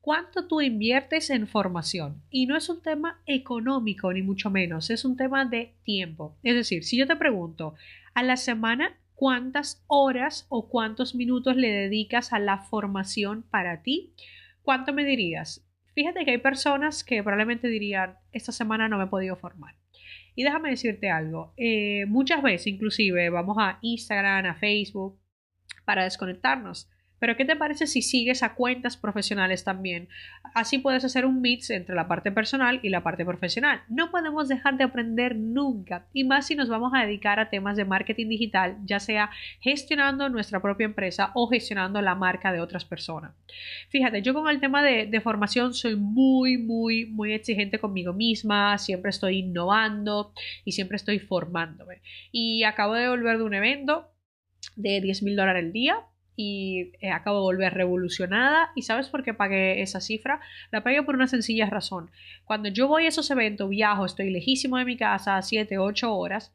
cuánto tú inviertes en formación. Y no es un tema económico, ni mucho menos, es un tema de tiempo. Es decir, si yo te pregunto a la semana cuántas horas o cuántos minutos le dedicas a la formación para ti, ¿cuánto me dirías? Fíjate que hay personas que probablemente dirían, esta semana no me he podido formar. Y déjame decirte algo, eh, muchas veces inclusive vamos a Instagram, a Facebook para desconectarnos pero ¿qué te parece si sigues a cuentas profesionales también? Así puedes hacer un mix entre la parte personal y la parte profesional. No podemos dejar de aprender nunca, y más si nos vamos a dedicar a temas de marketing digital, ya sea gestionando nuestra propia empresa o gestionando la marca de otras personas. Fíjate, yo con el tema de, de formación soy muy, muy, muy exigente conmigo misma, siempre estoy innovando y siempre estoy formándome. Y acabo de volver de un evento de 10 mil dólares al día y eh, acabo de volver revolucionada. ¿Y sabes por qué pagué esa cifra? La pagué por una sencilla razón. Cuando yo voy a esos eventos, viajo, estoy lejísimo de mi casa, 7, 8 horas.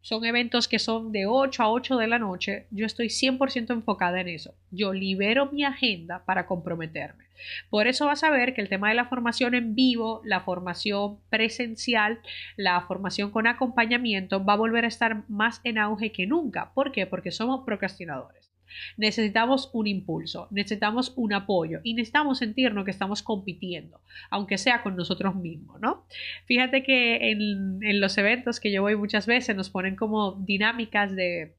Son eventos que son de 8 a 8 de la noche. Yo estoy 100% enfocada en eso. Yo libero mi agenda para comprometerme. Por eso vas a ver que el tema de la formación en vivo, la formación presencial, la formación con acompañamiento va a volver a estar más en auge que nunca. ¿Por qué? Porque somos procrastinadores. Necesitamos un impulso, necesitamos un apoyo y necesitamos sentirnos que estamos compitiendo, aunque sea con nosotros mismos, ¿no? Fíjate que en, en los eventos que yo voy muchas veces nos ponen como dinámicas de,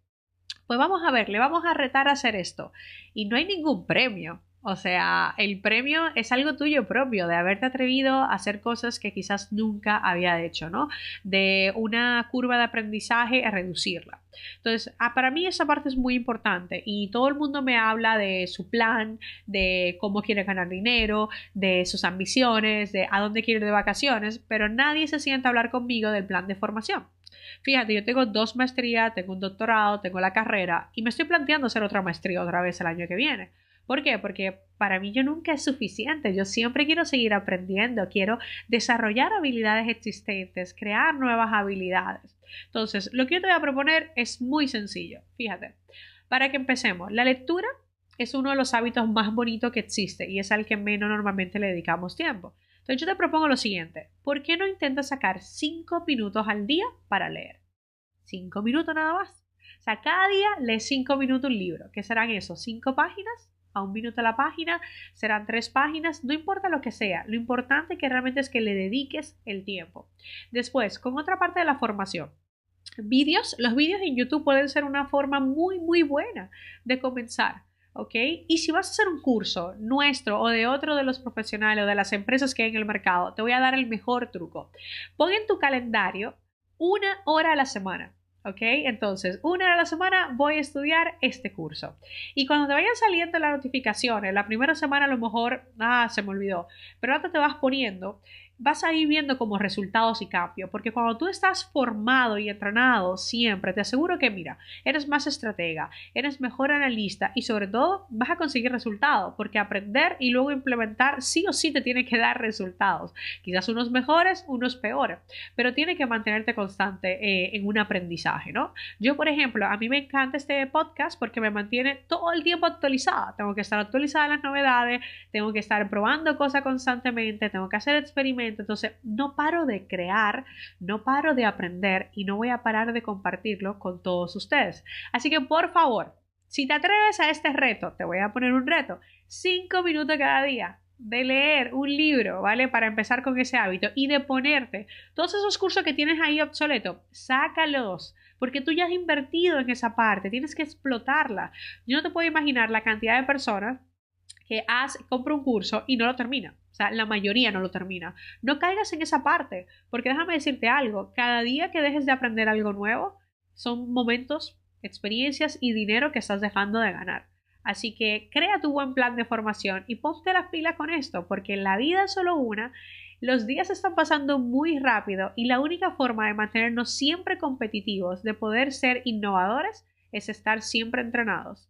pues vamos a ver, le vamos a retar a hacer esto y no hay ningún premio. O sea, el premio es algo tuyo propio, de haberte atrevido a hacer cosas que quizás nunca había hecho, ¿no? De una curva de aprendizaje a reducirla. Entonces, ah, para mí esa parte es muy importante y todo el mundo me habla de su plan, de cómo quiere ganar dinero, de sus ambiciones, de a dónde quiere ir de vacaciones, pero nadie se sienta a hablar conmigo del plan de formación. Fíjate, yo tengo dos maestrías, tengo un doctorado, tengo la carrera y me estoy planteando hacer otra maestría otra vez el año que viene. ¿Por qué? Porque para mí yo nunca es suficiente, yo siempre quiero seguir aprendiendo, quiero desarrollar habilidades existentes, crear nuevas habilidades. Entonces, lo que yo te voy a proponer es muy sencillo, fíjate, para que empecemos, la lectura es uno de los hábitos más bonitos que existe y es al que menos normalmente le dedicamos tiempo. Entonces yo te propongo lo siguiente, ¿por qué no intentas sacar 5 minutos al día para leer? 5 minutos nada más. O sea, cada día lees 5 minutos un libro. ¿Qué serán esos? ¿5 páginas? A un minuto a la página, serán tres páginas, no importa lo que sea, lo importante que realmente es que le dediques el tiempo. Después, con otra parte de la formación. Vídeos, los vídeos en YouTube pueden ser una forma muy, muy buena de comenzar. ¿ok? Y si vas a hacer un curso nuestro o de otro de los profesionales o de las empresas que hay en el mercado, te voy a dar el mejor truco. Pon en tu calendario una hora a la semana. ¿Ok? Entonces, una a la semana voy a estudiar este curso. Y cuando te vayan saliendo las notificaciones, la primera semana a lo mejor, ah, se me olvidó, pero ahora te vas poniendo vas a ir viendo como resultados y cambios, porque cuando tú estás formado y entrenado siempre, te aseguro que, mira, eres más estratega, eres mejor analista y sobre todo vas a conseguir resultados, porque aprender y luego implementar sí o sí te tiene que dar resultados, quizás unos mejores, unos peores, pero tiene que mantenerte constante eh, en un aprendizaje, ¿no? Yo, por ejemplo, a mí me encanta este podcast porque me mantiene todo el tiempo actualizada, tengo que estar actualizada en las novedades, tengo que estar probando cosas constantemente, tengo que hacer experimentos, entonces, no paro de crear, no paro de aprender y no voy a parar de compartirlo con todos ustedes. Así que, por favor, si te atreves a este reto, te voy a poner un reto, cinco minutos cada día de leer un libro, ¿vale? Para empezar con ese hábito y de ponerte todos esos cursos que tienes ahí obsoletos, sácalos, porque tú ya has invertido en esa parte, tienes que explotarla. Yo no te puedo imaginar la cantidad de personas que has, compra un curso y no lo termina. O sea, la mayoría no lo termina. No caigas en esa parte, porque déjame decirte algo, cada día que dejes de aprender algo nuevo, son momentos, experiencias y dinero que estás dejando de ganar. Así que crea tu buen plan de formación y ponte las pilas con esto, porque la vida es solo una Los días están pasando muy rápido y la única forma de mantenernos siempre competitivos, de poder ser innovadores, es estar siempre entrenados.